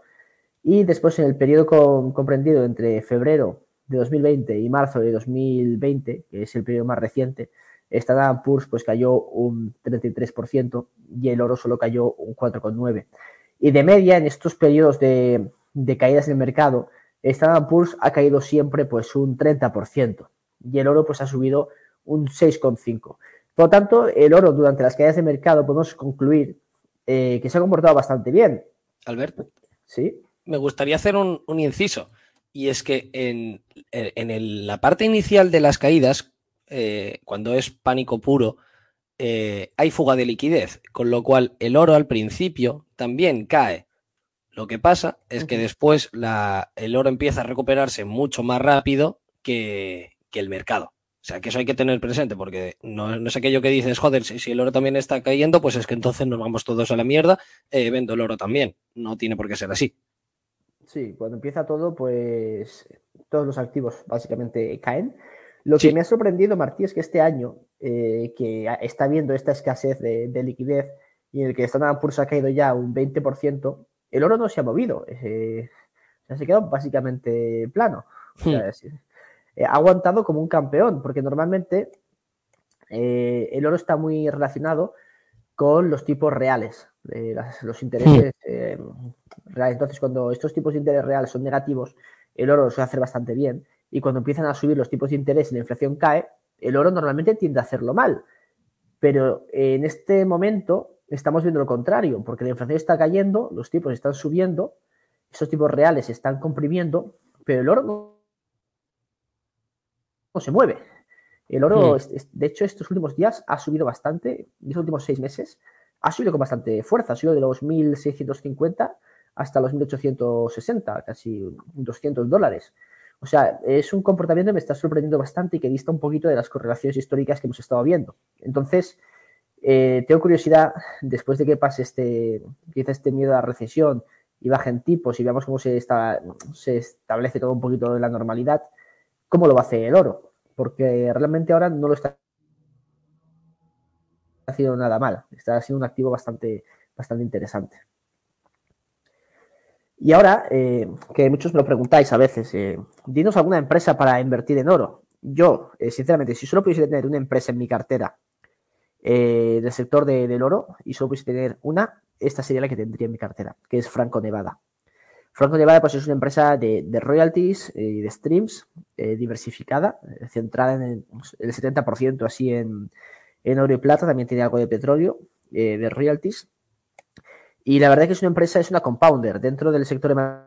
Y después, en el periodo comprendido entre febrero de 2020 y marzo de 2020, que es el periodo más reciente, Standard Poor's pues cayó un 33% y el oro solo cayó un 4,9%. Y de media, en estos periodos de, de caídas del mercado, Standard Poor's ha caído siempre pues un 30% y el oro pues ha subido un 6,5%. Por lo tanto, el oro durante las caídas de mercado podemos concluir eh, que se ha comportado bastante bien. Alberto. Sí. Me gustaría hacer un, inciso. Y es que en, la parte inicial de las caídas, eh, cuando es pánico puro, eh, hay fuga de liquidez, con lo cual el oro al principio también cae. Lo que pasa es que después el oro empieza a recuperarse mucho más rápido que, el mercado. O sea, que eso hay que tener presente, porque no, es aquello que dices, joder, si, el oro también está cayendo, pues es que entonces nos vamos todos a la mierda, eh, vendo el oro también. No tiene por qué ser así. Sí, cuando empieza todo, pues todos los activos básicamente caen. Lo que me ha sorprendido, Martí, es que este año, eh, que está viendo esta escasez de, liquidez y en el que Standard Poor's ha caído ya un 20%, el oro no se ha movido. Eh, se ha quedado básicamente plano. Hmm. Eh, ha aguantado como un campeón, porque normalmente eh, el oro está muy relacionado con los tipos reales, los intereses hmm. reales. Entonces, cuando estos tipos de interés reales son negativos, el oro suele hacer bastante bien. Y cuando empiezan a subir los tipos de interés y la inflación cae, el oro normalmente tiende a hacerlo mal. Pero en este momento estamos viendo lo contrario, porque la inflación está cayendo, los tipos están subiendo, esos tipos reales se están comprimiendo, pero el oro no, se mueve. El oro, hmm. de hecho, estos últimos días ha subido bastante, estos últimos seis meses, ha subido con bastante fuerza, ha subido de los 1.650 hasta los 1.860, casi 200 dólares. O sea, es un comportamiento que me está sorprendiendo bastante y que dista un poquito de las correlaciones históricas que hemos estado viendo. Entonces, eh, tengo curiosidad, después de que pase este, empieza este miedo a la recesión y bajen tipos y veamos cómo se, se establece todo un poquito de la normalidad, cómo lo va a hacer el oro. Porque realmente ahora no lo está haciendo nada mal. Está siendo un activo bastante, bastante interesante. Y ahora, eh, que muchos me lo preguntáis a veces, eh, dinos alguna empresa para invertir en oro. Yo, sinceramente, si solo pudiese tener una empresa en mi cartera eh, del sector del oro y solo pudiese tener una, esta sería la que tendría en mi cartera, que es Franco Nevada. Franco Nevada pues, es una empresa de, royalties y de streams eh, diversificada, eh, centrada en el, 70% así en, oro y plata, también tiene algo de petróleo, de royalties. Y la verdad es que es una empresa, es una compounder dentro del sector de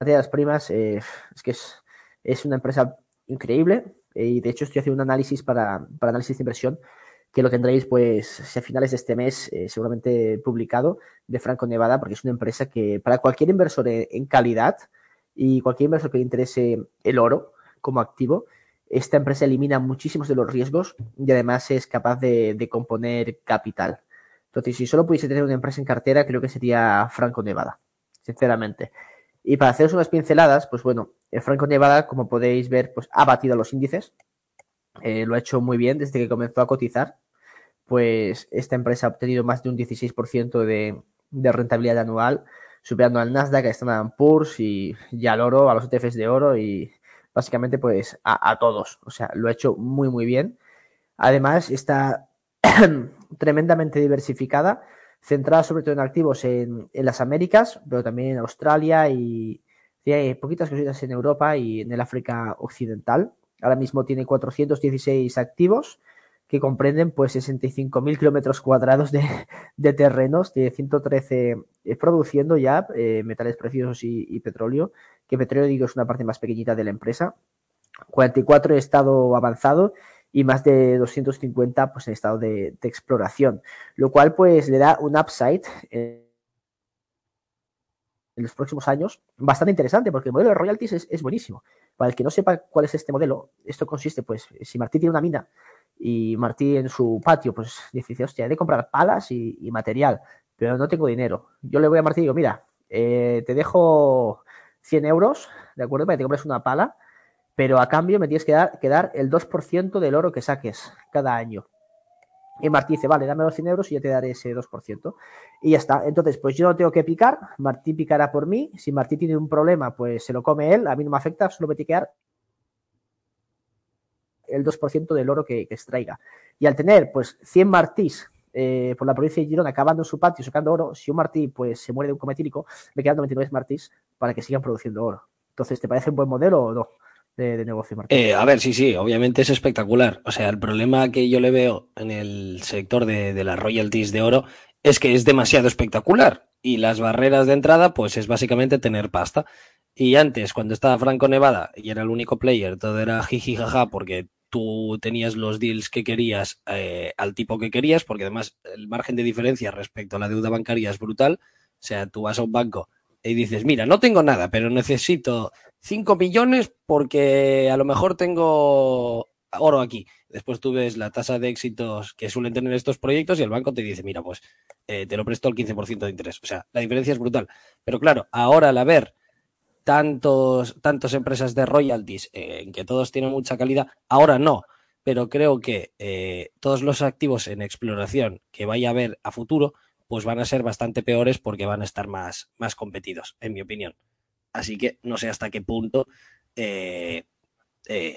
materias primas, es que es, es una empresa increíble, eh, y de hecho estoy haciendo un análisis para, análisis de inversión que lo tendréis pues a finales de este mes eh, seguramente publicado de Franco Nevada porque es una empresa que para cualquier inversor en, calidad y cualquier inversor que le interese el oro como activo, esta empresa elimina muchísimos de los riesgos y además es capaz de, de componer capital. Entonces, si solo pudiese tener una empresa en cartera, creo que sería Franco Nevada, sinceramente. Y para haceros unas pinceladas, pues bueno, Franco Nevada, como podéis ver, pues ha batido los índices. Eh, lo ha hecho muy bien desde que comenzó a cotizar. Pues esta empresa ha obtenido más de un 16% de, de, rentabilidad anual, superando al Nasdaq, a Standard Poor's y, al oro, a los ETFs de oro y básicamente pues a, todos. O sea, lo ha hecho muy muy bien. Además está tremendamente diversificada centrada sobre todo en activos en, las Américas, pero también en Australia y, hay poquitas cositas en Europa y en el África Occidental. Ahora mismo tiene 416 activos que comprenden pues 65.000 kilómetros cuadrados de, terrenos, de 113 eh, produciendo ya eh, metales preciosos y, petróleo, que petróleo digo es una parte más pequeñita de la empresa, 44 en estado avanzado y más de 250 pues, en estado de, exploración, lo cual pues le da un upside en, los próximos años bastante interesante porque el modelo de royalties es, buenísimo, Para el que no sepa cuál es este modelo, esto consiste, pues, si Martí tiene una mina y Martí en su patio, pues dice, hostia, he de comprar palas y, material, pero no tengo dinero. Yo le voy a Martí y digo, mira, eh, te dejo 100 euros, ¿de acuerdo? Para que te compres una pala, pero a cambio me tienes que dar, que dar el 2% del oro que saques cada año. Y Martí dice, vale, dame los 100 euros y yo te daré ese 2%. Y ya está. Entonces, pues yo no tengo que picar, Martí picará por mí. Si Martí tiene un problema, pues se lo come él, a mí no me afecta, solo me tiene que dar el 2% del oro que, extraiga. Y al tener, pues, 100 Martís eh, por la provincia de Girona acabando en su patio sacando oro, si un Martí, pues, se muere de un cometílico, me quedan 99 Martís para que sigan produciendo oro. Entonces, ¿te parece un buen modelo o no? De, negocio, eh, a ver, sí, sí, obviamente es espectacular. O sea, el problema que yo le veo en el sector de, de las royalties de oro es que es demasiado espectacular y las barreras de entrada, pues es básicamente tener pasta. Y antes, cuando estaba Franco Nevada y era el único player, todo era jiji jaja porque tú tenías los deals que querías eh, al tipo que querías, porque además el margen de diferencia respecto a la deuda bancaria es brutal. O sea, tú vas a un banco y dices, mira, no tengo nada, pero necesito 5 millones porque a lo mejor tengo oro aquí. Después tú ves la tasa de éxitos que suelen tener estos proyectos y el banco te dice, mira, pues eh, te lo presto al 15% de interés. O sea, la diferencia es brutal. Pero claro, ahora al haber tantos, tantas empresas de royalties eh, en que todos tienen mucha calidad, ahora no. Pero creo que eh, todos los activos en exploración que vaya a haber a futuro, pues van a ser bastante peores porque van a estar más, más competidos, en mi opinión. Así que no sé hasta qué punto eh,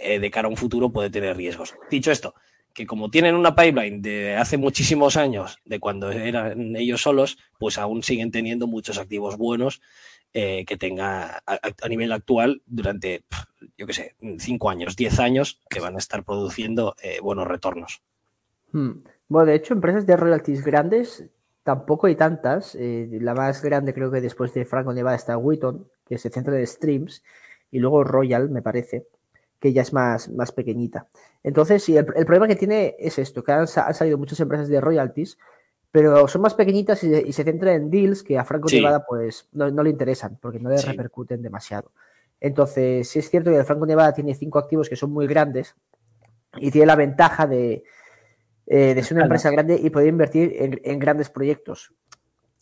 eh, de cara a un futuro puede tener riesgos. Dicho esto, que como tienen una pipeline de hace muchísimos años, de cuando eran ellos solos, pues aún siguen teniendo muchos activos buenos eh, que tenga a, nivel actual durante, yo qué sé, cinco años, diez años, que van a estar produciendo buenos retornos. Hmm. Bueno, de hecho, empresas de royalties grandes tampoco hay tantas. la más grande creo que después de Franco Nevada está Wheaton, que se centra en streams, y luego Royal, me parece, que ya es más, más pequeñita. Entonces, sí, el, problema que tiene es esto, que han, salido muchas empresas de royalties, pero son más pequeñitas y, se centran en deals que a Franco Nevada pues no, le interesan, porque no le repercuten demasiado. Entonces, sí es cierto que el Franco Nevada tiene cinco activos que son muy grandes y tiene la ventaja de, eh, de ser una empresa grande y poder invertir en grandes proyectos.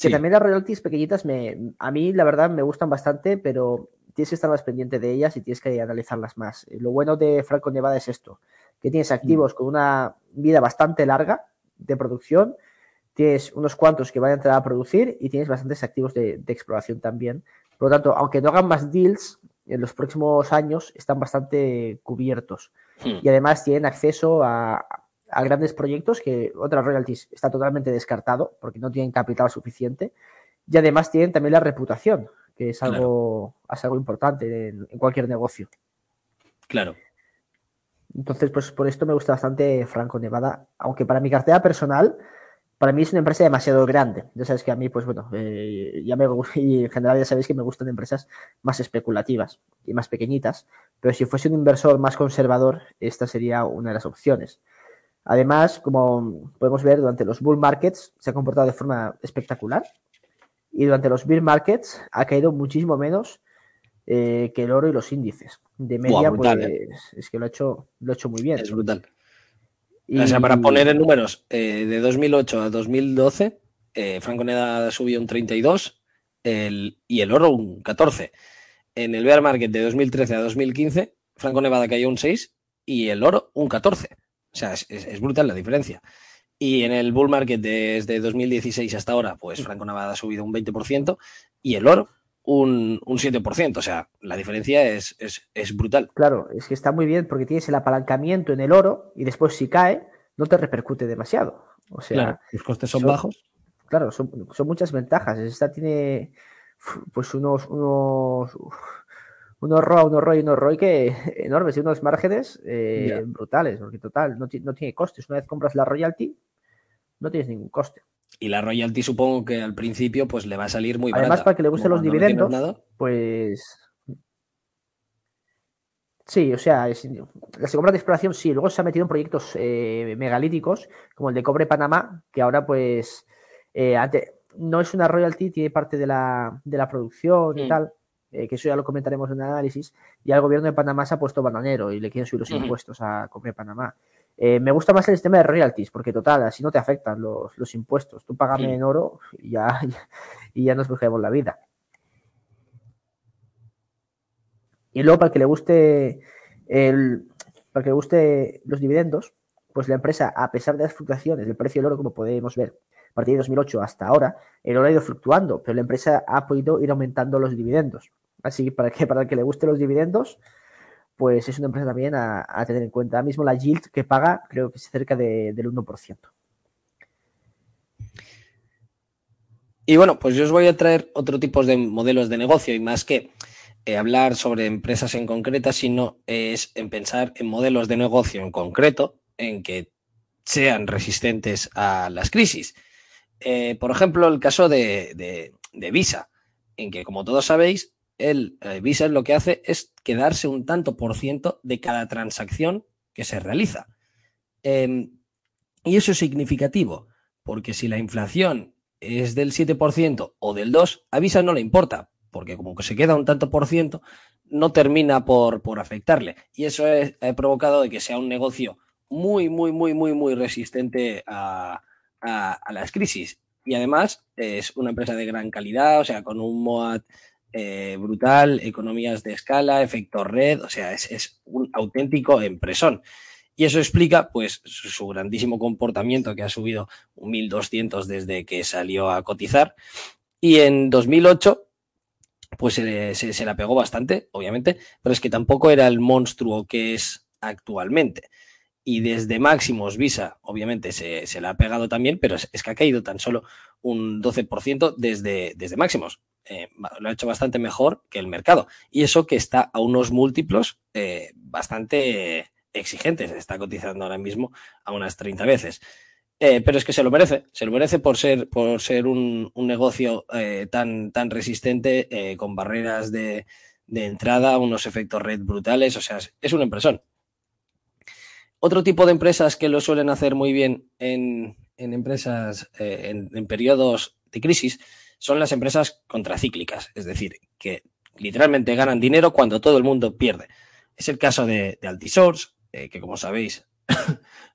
Que también las royalties pequeñitas me, a mí la verdad me gustan bastante, pero tienes que estar más pendiente de ellas y tienes que analizarlas más. Lo bueno de Franco Nevada es esto, que tienes activos mm. con una vida bastante larga de producción, tienes unos cuantos que van a entrar a producir y tienes bastantes activos de, exploración también. Por lo tanto, aunque no hagan más deals, en los próximos años están bastante cubiertos. Hmm. Y además tienen acceso a, a grandes proyectos que otras royalties está totalmente descartado porque no tienen capital suficiente y además tienen también la reputación, que es algo, algo importante en, cualquier negocio. Claro. Entonces, pues por esto me gusta bastante Franco Nevada, aunque para mi cartera personal, para mí es una empresa demasiado grande. Ya sabes que a mí, pues bueno, eh, ya me y en general ya sabéis que me gustan empresas más especulativas y más pequeñitas, pero si fuese un inversor más conservador, esta sería una de las opciones. Además, como podemos ver, durante los bull markets se ha comportado de forma espectacular y durante los bear markets ha caído muchísimo menos eh, que el oro y los índices. De media, pues eh. es que lo ha hecho, lo ha hecho muy bien. Es brutal. O sea, para poner en números, eh, de 2008 a 2012, Franco Neda subió un 32 y el oro un 14. En el bear market de 2013 a 2015, Franco Nevada cayó un 6 y el oro un 14. O sea, es, brutal la diferencia. Y en el bull market desde 2016 hasta ahora, pues Franco Nevada ha subido un 20% y el oro un, un 7%. O sea, la diferencia es, es, brutal. Claro, es que está muy bien porque tienes el apalancamiento en el oro y después si cae, no te repercute demasiado. O sea, los costes son, bajos. Claro, son, son, muchas ventajas. Esta tiene pues unos, unos unos ROA, unos ROI, unos ROI que enormes y unos márgenes eh, brutales, porque total, no, tiene costes. Una vez compras la royalty, no tienes ningún coste. Y la royalty supongo que al principio pues le va a salir muy barata. Además, para que le gusten los dividendos, pues... Sí, o sea, la las compras de exploración sí, luego se ha metido en proyectos eh, megalíticos, como el de Cobre Panamá, que ahora pues eh, no es una royalty, tiene parte de la, de la producción y mm. tal eh, que eso ya lo comentaremos en el análisis, y al gobierno de Panamá se ha puesto bananero y le quieren subir los impuestos a Comer Panamá. Eh, me gusta más el sistema de royalties, porque total, así no te afectan los, impuestos. Tú pagame en oro y ya, y ya nos buscaremos la vida. Y luego, para el que le guste el, para que le guste los dividendos, pues la empresa, a pesar de las fluctuaciones del precio del oro, como podemos ver, a partir de 2008 hasta ahora, el oro ha ido fluctuando, pero la empresa ha podido ir aumentando los dividendos. Así para que, para el que le guste los dividendos, pues es una empresa también a, tener en cuenta. Ahora mismo la yield que paga creo que es cerca del 1%. Y bueno, pues yo os voy a traer otro tipo de modelos de negocio y más que eh, hablar sobre empresas en concretas, sino es en pensar en modelos de negocio en concreto en que sean resistentes a las crisis. Eh, por ejemplo, el caso de, Visa, en que como todos sabéis, el eh, Visa lo que hace es quedarse un tanto por ciento de cada transacción que se realiza. Em, y eso es significativo, porque si la inflación es del 7% o del 2%, a Visa no le importa, porque como que se queda un tanto por ciento, no termina por, por afectarle. Y eso ha provocado de que sea un negocio muy, muy, muy, muy, muy resistente a, a las crisis. Y además es una empresa de gran calidad, o sea, con un MOAT eh, brutal, economías de escala, efecto red, o sea, es, un auténtico empresón. Y eso explica, pues, su, grandísimo comportamiento, que ha subido un 1.200 desde que salió a cotizar. Y en 2008, pues se, se, la pegó bastante, obviamente, pero es que tampoco era el monstruo que es actualmente. Y desde máximos Visa, obviamente, se, se la ha pegado también, pero es, es, que ha caído tan solo un 12% desde, desde máximos. Eh, lo ha hecho bastante mejor que el mercado. Y eso que está a unos múltiplos eh, bastante exigentes. Está cotizando ahora mismo a unas 30 veces. Eh, pero es que se lo merece, se lo merece por ser, por ser un, negocio tan, tan resistente, con barreras de, entrada, unos efectos red brutales, o sea, es una impresión. Otro tipo de empresas que lo suelen hacer muy bien en, empresas, en, en periodos de crisis, son las empresas contracíclicas, es decir, que literalmente ganan dinero cuando todo el mundo pierde. Es el caso de, Altisource, eh, que como sabéis,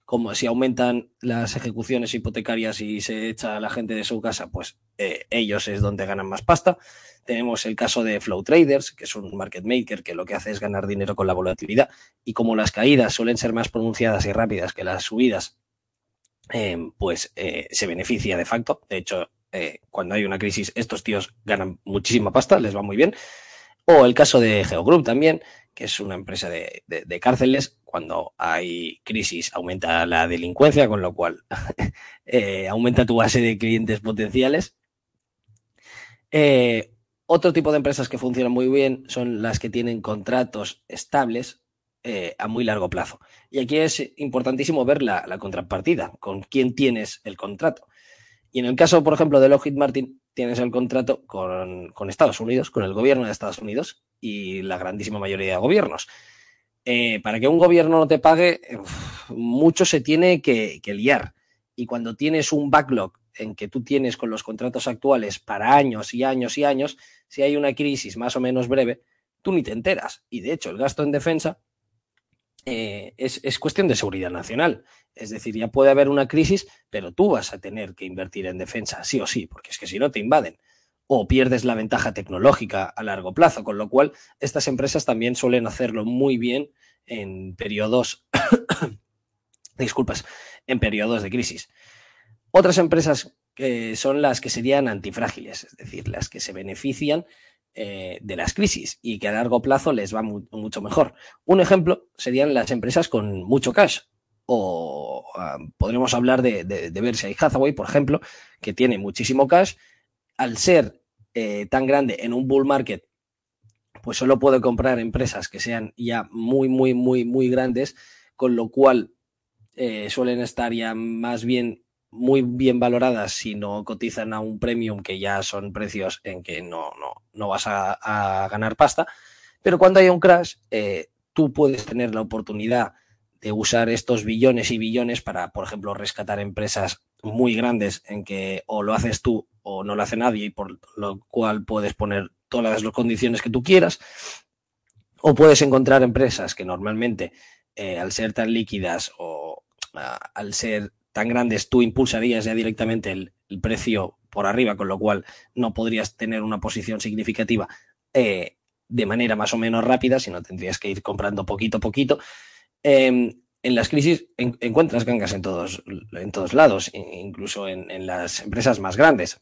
como si aumentan las ejecuciones hipotecarias y se echa a la gente de su casa, pues eh, ellos es donde ganan más pasta. Tenemos el caso de Flow Traders, que es un market maker que lo que hace es ganar dinero con la volatilidad. Y como las caídas suelen ser más pronunciadas y rápidas que las subidas, eh, pues se beneficia de facto. De hecho, eh, cuando hay una crisis, estos tíos ganan muchísima pasta, les va muy bien. O el caso de Geogroup también, que es una empresa de, cárceles. Cuando hay crisis aumenta la delincuencia, con lo cual eh, aumenta tu base de clientes potenciales. Eh, otro tipo de empresas que funcionan muy bien son las que tienen contratos estables a muy largo plazo. Y aquí es importantísimo ver la, la contrapartida, con quién tienes el contrato. Y en el caso, por ejemplo, de Lockheed Martin, tienes el contrato con, Estados Unidos, con el gobierno de Estados Unidos y la grandísima mayoría de gobiernos. Eh, para que un gobierno no te pague, mucho se tiene que, liar. Y cuando tienes un backlog en que tú tienes con los contratos actuales para años y años y años, si hay una crisis más o menos breve, tú ni te enteras. Y de hecho, el gasto en defensa eh, es, es, cuestión de seguridad nacional. Es decir, ya puede haber una crisis, pero tú vas a tener que invertir en defensa, sí o sí, porque es que si no te invaden. O pierdes la ventaja tecnológica a largo plazo, con lo cual estas empresas también suelen hacerlo muy bien en periodos, disculpas, en periodos de crisis. Otras empresas que son las que serían antifrágiles, es decir, las que se benefician eh, de las crisis y que a largo plazo les va mucho mejor. Un ejemplo serían las empresas con mucho cash, o ah, podremos hablar de, de, de Berkshire Hathaway, por ejemplo, que tiene muchísimo cash. Al ser eh, tan grande en un bull market, pues solo puede comprar empresas que sean ya muy, muy, muy, muy grandes, con lo cual eh, suelen estar ya más bien muy bien valoradas si no cotizan a un premium que ya son precios en que no, no, no vas a, ganar pasta. Pero cuando hay un crash, eh, tú puedes tener la oportunidad de usar estos billones y billones para, por ejemplo, rescatar empresas muy grandes en que o lo haces tú o no lo hace nadie y por lo cual puedes poner todas las condiciones que tú quieras. O puedes encontrar empresas que normalmente, eh, al ser tan líquidas o al ser tan grandes, tú impulsarías ya directamente el, precio por arriba, con lo cual no podrías tener una posición significativa eh, de manera más o menos rápida, sino tendrías que ir comprando poquito a poquito. Em, en las crisis encuentras gangas en todos, en todos lados, incluso en, las empresas más grandes.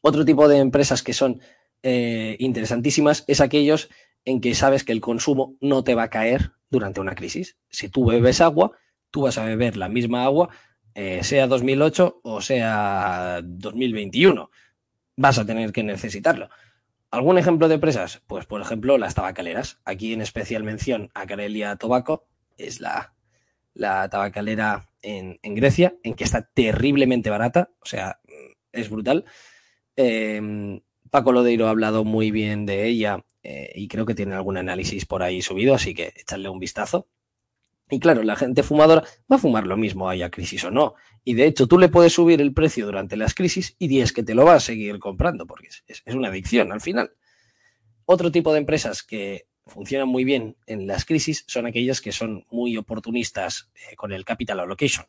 Otro tipo de empresas que son eh, interesantísimas es aquellos en que sabes que el consumo no te va a caer durante una crisis. Si tú bebes agua, tú vas a beber la misma agua, eh, sea 2008 o sea 2021. Vas a tener que necesitarlo. ¿Algún ejemplo de empresas? Pues, por ejemplo, las tabacaleras. Aquí en especial mención a Carelia Tobacco, es la, tabacalera en, Grecia, en que está terriblemente barata, o sea, es brutal. Em, Paco Lodeiro ha hablado muy bien de ella eh, y creo que tiene algún análisis por ahí subido, así que echarle un vistazo. Y claro, la gente fumadora va a fumar lo mismo, haya crisis o no. Y de hecho, tú le puedes subir el precio durante las crisis y es que te lo va a seguir comprando, porque es, una adicción al final. Otro tipo de empresas que funcionan muy bien en las crisis son aquellas que son muy oportunistas eh, con el capital allocation,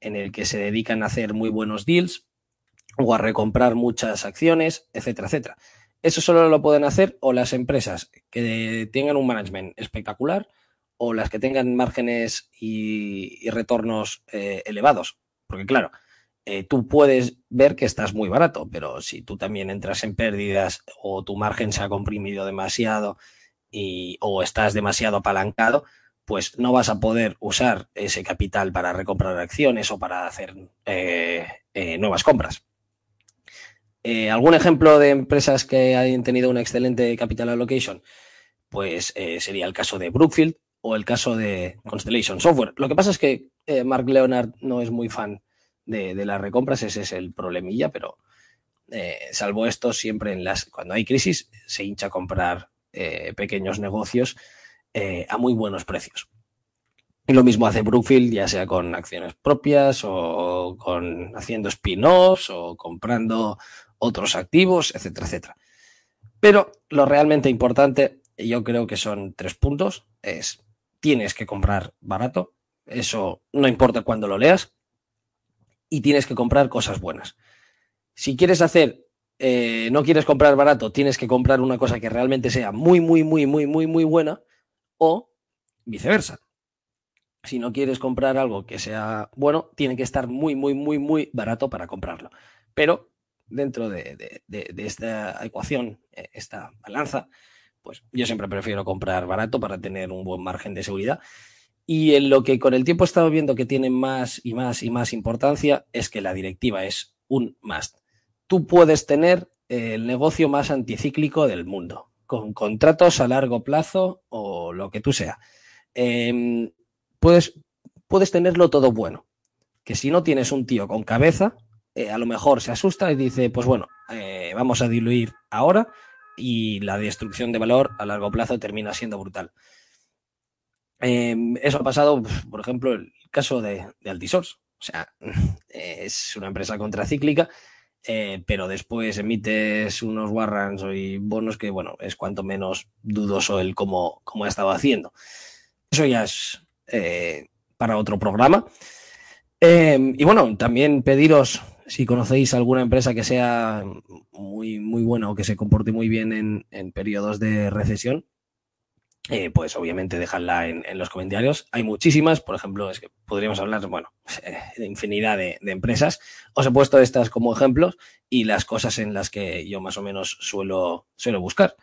en el que se dedican a hacer muy buenos deals o a recomprar muchas acciones, etcétera, etcétera. Eso solo lo pueden hacer o las empresas que tengan un management espectacular o las que tengan márgenes y, retornos eh, elevados. Porque claro, eh, tú puedes ver que estás muy barato, pero si tú también entras en pérdidas o tu margen se ha comprimido demasiado y, o estás demasiado apalancado, pues no vas a poder usar ese capital para recomprar acciones o para hacer eh, nuevas compras. ¿Algún ejemplo de empresas que hayan tenido una excelente capital allocation? Pues sería el caso de Brookfield, o el caso de Constellation Software. Lo que pasa es que eh, Mark Leonard no es muy fan de, las recompras, ese es el problemilla, pero eh, salvo esto, siempre en las, cuando hay crisis se hincha a comprar eh, pequeños negocios a muy buenos precios. Y lo mismo hace Brookfield, ya sea con acciones propias o con haciendo spin-offs o comprando otros activos, etcétera, etcétera. Pero lo realmente importante, yo creo que son tres puntos, es tienes que comprar barato, eso no importa cuándo lo leas, y tienes que comprar cosas buenas. Si quieres hacer, eh, no quieres comprar barato, tienes que comprar una cosa que realmente sea muy, muy, muy, muy, muy, muy buena, o viceversa. Si no quieres comprar algo que sea bueno, tiene que estar muy, muy, muy, muy barato para comprarlo. Pero dentro de, de esta ecuación, eh, esta balanza, pues yo siempre prefiero comprar barato para tener un buen margen de seguridad. Y en lo que con el tiempo he estado viendo que tiene más y más y más importancia es que la directiva es un must. Tú puedes tener el negocio más anticíclico del mundo, con contratos a largo plazo o lo que tú sea. Em, puedes, puedes tenerlo todo bueno. Que si no tienes un tío con cabeza, eh, a lo mejor se asusta y dice, pues bueno, eh, vamos a diluir ahora y la destrucción de valor a largo plazo termina siendo brutal. Em, eso ha pasado, por ejemplo, el caso de, de Altisource. O sea, es una empresa contracíclica, eh, pero después emites unos warrants y bonos que, bueno, es cuanto menos dudoso el cómo, cómo ha estado haciendo. Eso ya es eh, para otro programa. Em, y bueno, también pediros si conocéis alguna empresa que sea muy, muy buena o que se comporte muy bien en, periodos de recesión, eh, pues obviamente dejadla en, los comentarios. Hay muchísimas, por ejemplo, es que podríamos hablar, bueno, de infinidad de, empresas. Os he puesto estas como ejemplos y las cosas en las que yo más o menos suelo, suelo buscar.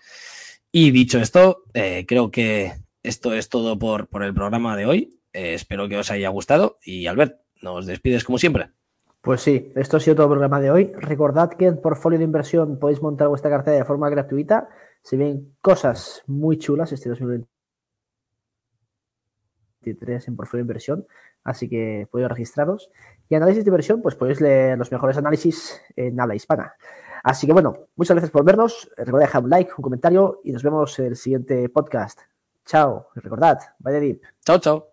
Y dicho esto, eh, creo que esto es todo por, por el programa de hoy. Eh, espero que os haya gustado y Albert, nos despides como siempre. Pues sí, esto ha sido todo el programa de hoy. Recordad que en Portfolio de Inversión podéis montar vuestra cartera de forma gratuita. Se ven cosas muy chulas este 2023 en Portfolio de Inversión, así que podéis registraros. Y análisis de inversión, pues podéis leer los mejores análisis en habla hispana. Así que bueno, muchas gracias por vernos. Recordad dejar un like, un comentario y nos vemos en el siguiente podcast. Chao. recordad, vaya deep. Chao, chao.